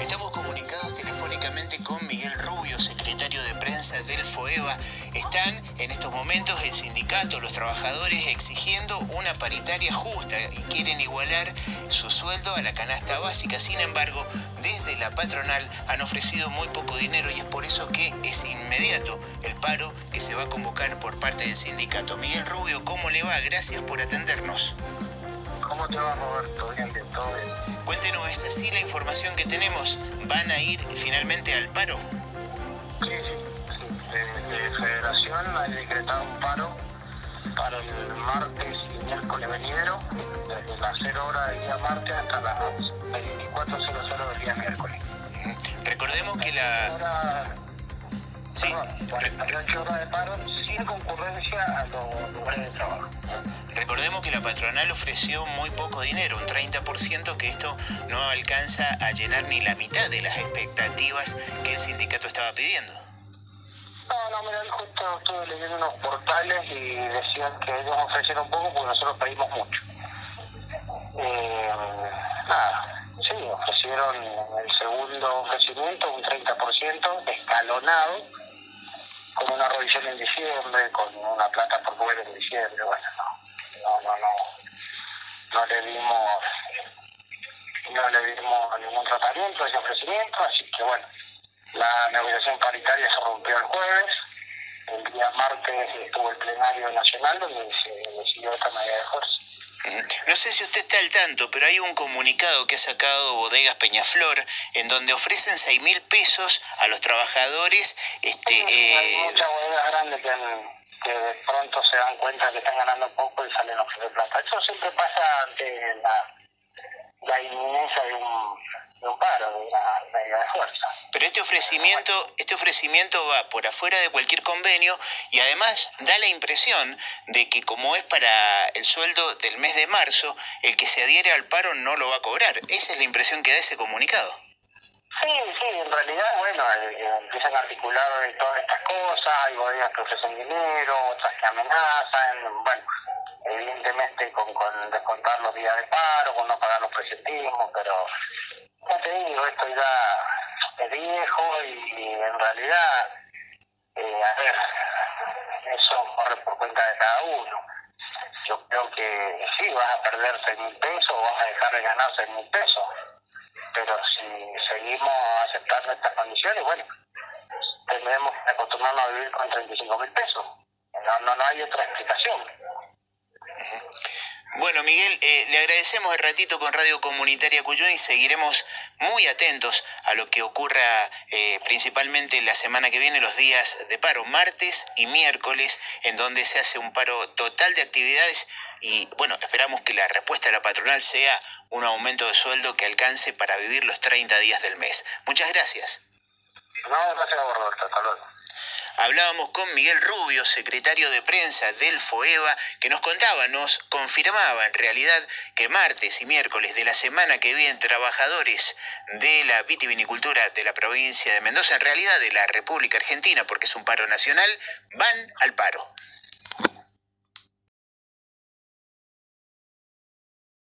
Estamos comunicados telefónicamente con Miguel Rubio, secretario de prensa del FOEVA. Están en estos momentos el sindicato, los trabajadores exigiendo una paritaria justa y quieren igualar su sueldo a la canasta básica. Sin embargo, desde la patronal han ofrecido muy poco dinero y es por eso que es inmediato el paro que se va a convocar por parte del sindicato. Miguel Rubio, ¿cómo le va? Gracias por atendernos. ¿Cómo te va, Roberto? Bien, bien, todo bien. Cuéntenos, ¿es así la información que tenemos? ¿Van a ir finalmente al paro? Sí, sí. Desde Federación ha decretado un paro para el martes y miércoles venidero, desde las 0 horas del día martes hasta las 24.00 del día miércoles. Recordemos que la... Sí, perdón, 48 horas de paro sin concurrencia a los lugares de trabajo. Que la patronal ofreció muy poco dinero, un 30%, que esto no alcanza a llenar ni la mitad de las expectativas que el sindicato estaba pidiendo. No, no, mira, justo estuve leyendo unos portales y decían que ellos ofrecieron poco porque nosotros pedimos mucho. Eh, nada, sí, ofrecieron el segundo ofrecimiento, un 30% escalonado, con una revisión en diciembre, con una plata por fuera en diciembre, bueno, no, no, no, no, no le dimos, no le dimos ningún tratamiento ese ofrecimiento, así que bueno, la negociación paritaria se rompió el jueves, el día martes estuvo el plenario nacional donde se decidió esta medida de fuerza. No sé si usted está al tanto, pero hay un comunicado que ha sacado Bodegas Peñaflor en donde ofrecen 6 mil pesos a los trabajadores. Este, Hay eh, muchas bodegas grandes que, que de pronto se dan cuenta que están ganando poco y salen a ofrecer plata. Eso siempre pasa ante la, la de un, de un paro, de una medida de fuerza. pero este ofrecimiento, este ofrecimiento va por afuera de cualquier convenio y además da la impresión de que como es para el sueldo del mes de marzo, el que se adhiere al paro no lo va a cobrar. Esa es la impresión que da ese comunicado. Sí, sí, en realidad, bueno, eh, eh, empiezan a articular todas estas cosas, hay bodegas que ofrecen dinero, otras que amenazan, bueno, evidentemente con, con descontar los días de paro, con no pagar los presentismos, pero digo, esto ya es viejo y en realidad, eh, a ver, eso corre por cuenta de cada uno. Yo creo que sí, vas a perder 6 mil pesos o vas a dejar de ganar 6 mil pesos pero si seguimos aceptando estas condiciones, bueno, tendremos que acostumbrarnos a vivir con 35 mil pesos. No, no, no hay otra explicación. Bueno, Miguel, eh, le agradecemos el ratito con Radio Comunitaria Cuyón y seguiremos muy atentos a lo que ocurra eh, principalmente la semana que viene, los días de paro, martes y miércoles, en donde se hace un paro total de actividades y bueno, esperamos que la respuesta de la patronal sea un aumento de sueldo que alcance para vivir los 30 días del mes. Muchas gracias. No, gracias a vos, Roberto. Hasta. Hablábamos con Miguel Rubio, secretario de prensa del FOEVA, que nos contaba, nos confirmaba en realidad que martes y miércoles de la semana que viene trabajadores de la vitivinicultura de la provincia de Mendoza, en realidad de la República Argentina, porque es un paro nacional, van al paro.